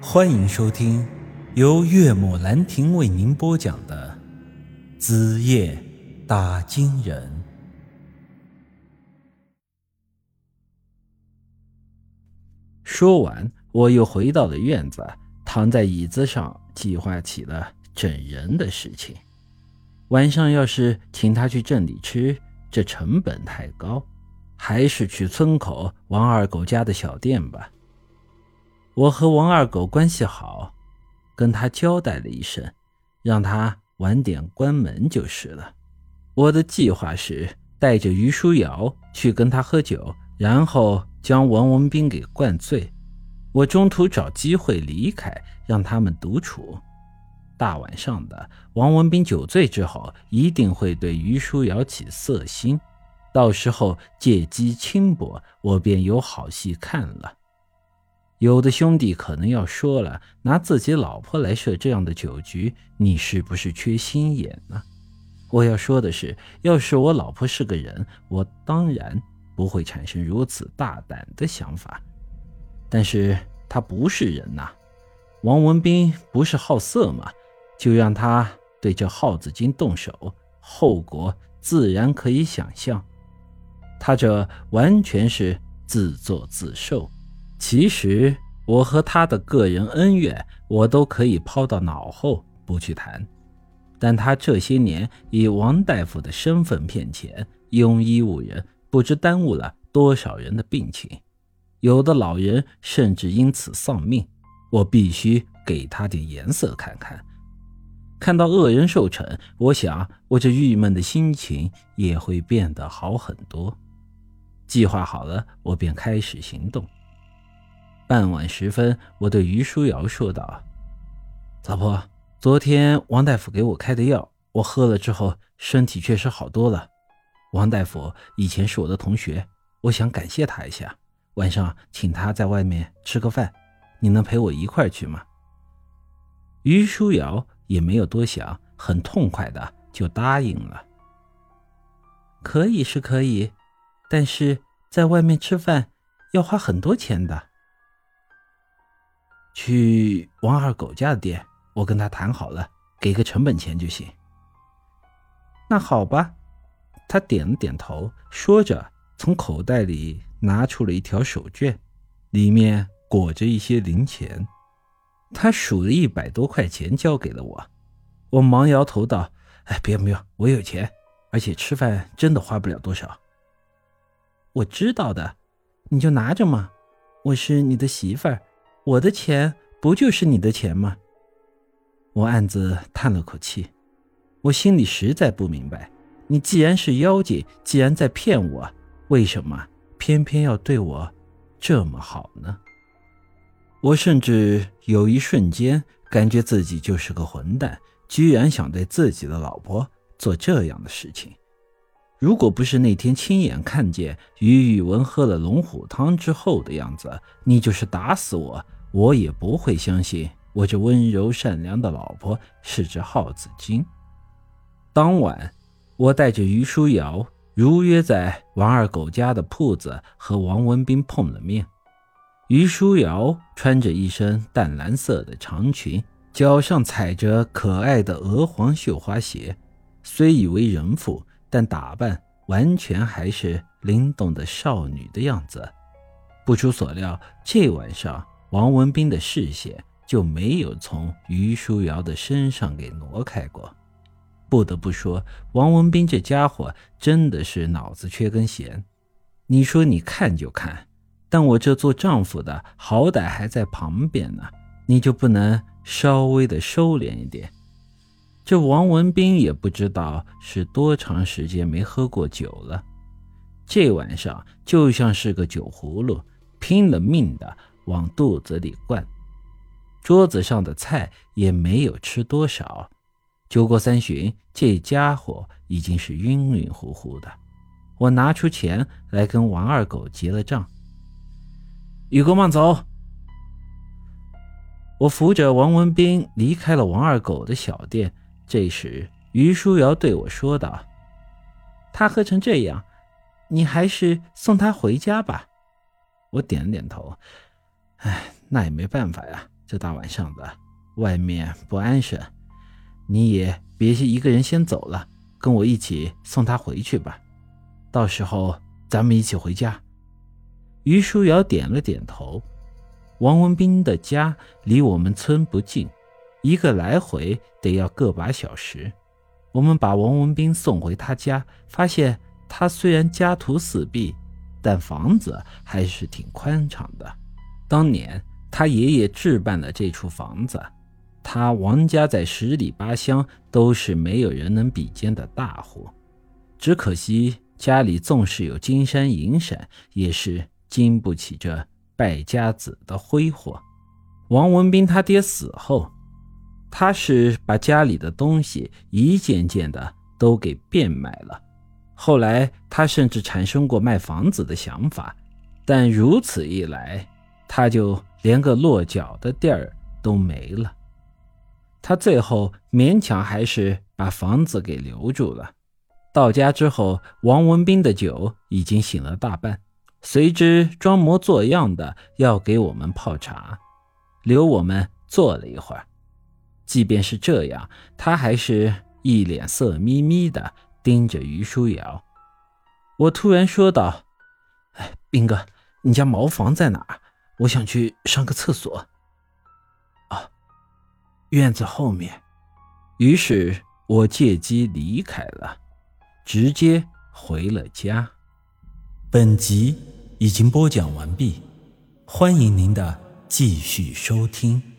欢迎收听由岳母兰亭为您播讲的《子夜打金人》。说完，我又回到了院子，躺在椅子上，计划起了整人的事情。晚上要是请他去镇里吃，这成本太高，还是去村口王二狗家的小店吧。我和王二狗关系好，跟他交代了一声，让他晚点关门就是了。我的计划是带着于书瑶去跟他喝酒，然后将王文斌给灌醉。我中途找机会离开，让他们独处。大晚上的，王文斌酒醉之后一定会对于书瑶起色心，到时候借机轻薄，我便有好戏看了。有的兄弟可能要说了，拿自己老婆来设这样的酒局，你是不是缺心眼呢？我要说的是，要是我老婆是个人，我当然不会产生如此大胆的想法。但是她不是人呐，王文斌不是好色吗？就让他对这耗子精动手，后果自然可以想象。他这完全是自作自受。其实我和他的个人恩怨，我都可以抛到脑后不去谈。但他这些年以王大夫的身份骗钱，庸医误人，不知耽误了多少人的病情，有的老人甚至因此丧命。我必须给他点颜色看看。看到恶人受惩，我想我这郁闷的心情也会变得好很多。计划好了，我便开始行动。傍晚时分，我对于书瑶说道：“老婆，昨天王大夫给我开的药，我喝了之后，身体确实好多了。王大夫以前是我的同学，我想感谢他一下，晚上请他在外面吃个饭，你能陪我一块去吗？”于书瑶也没有多想，很痛快的就答应了。可以是可以，但是在外面吃饭要花很多钱的。去王二狗家的店，我跟他谈好了，给个成本钱就行。那好吧，他点了点头，说着从口袋里拿出了一条手绢，里面裹着一些零钱。他数了一百多块钱交给了我，我忙摇头道：“哎，不用不用，我有钱，而且吃饭真的花不了多少。”我知道的，你就拿着嘛，我是你的媳妇儿。我的钱不就是你的钱吗？我暗自叹了口气，我心里实在不明白，你既然是妖精，既然在骗我，为什么偏偏要对我这么好呢？我甚至有一瞬间感觉自己就是个混蛋，居然想对自己的老婆做这样的事情。如果不是那天亲眼看见于宇文喝了龙虎汤之后的样子，你就是打死我。我也不会相信我这温柔善良的老婆是只耗子精。当晚，我带着于书瑶如约在王二狗家的铺子和王文斌碰了面。于书瑶穿着一身淡蓝色的长裙，脚上踩着可爱的鹅黄绣花鞋，虽已为人妇，但打扮完全还是灵动的少女的样子。不出所料，这晚上。王文斌的视线就没有从于书瑶的身上给挪开过。不得不说，王文斌这家伙真的是脑子缺根弦。你说你看就看，但我这做丈夫的好歹还在旁边呢，你就不能稍微的收敛一点？这王文斌也不知道是多长时间没喝过酒了，这晚上就像是个酒葫芦，拼了命的。往肚子里灌，桌子上的菜也没有吃多少。酒过三巡，这家伙已经是晕晕乎乎的。我拿出钱来跟王二狗结了账。宇哥慢走。我扶着王文斌离开了王二狗的小店。这时，于书瑶对我说道：“他喝成这样，你还是送他回家吧。”我点了点头。哎，那也没办法呀，这大晚上的，外面不安生，你也别一个人先走了，跟我一起送他回去吧。到时候咱们一起回家。”于书瑶点了点头。王文斌的家离我们村不近，一个来回得要个把小时。我们把王文斌送回他家，发现他虽然家徒四壁，但房子还是挺宽敞的。当年他爷爷置办了这处房子，他王家在十里八乡都是没有人能比肩的大户。只可惜家里纵是有金山银山，也是经不起这。败家子的挥霍，王文斌他爹死后，他是把家里的东西一件件的都给变卖了。后来他甚至产生过卖房子的想法，但如此一来，他就连个落脚的地儿都没了。他最后勉强还是把房子给留住了。到家之后，王文斌的酒已经醒了大半。随之装模作样的要给我们泡茶，留我们坐了一会儿。即便是这样，他还是一脸色眯眯的盯着于书瑶。我突然说道：“哎，斌哥，你家茅房在哪？我想去上个厕所。”啊，院子后面。于是我借机离开了，直接回了家。本集。已经播讲完毕，欢迎您的继续收听。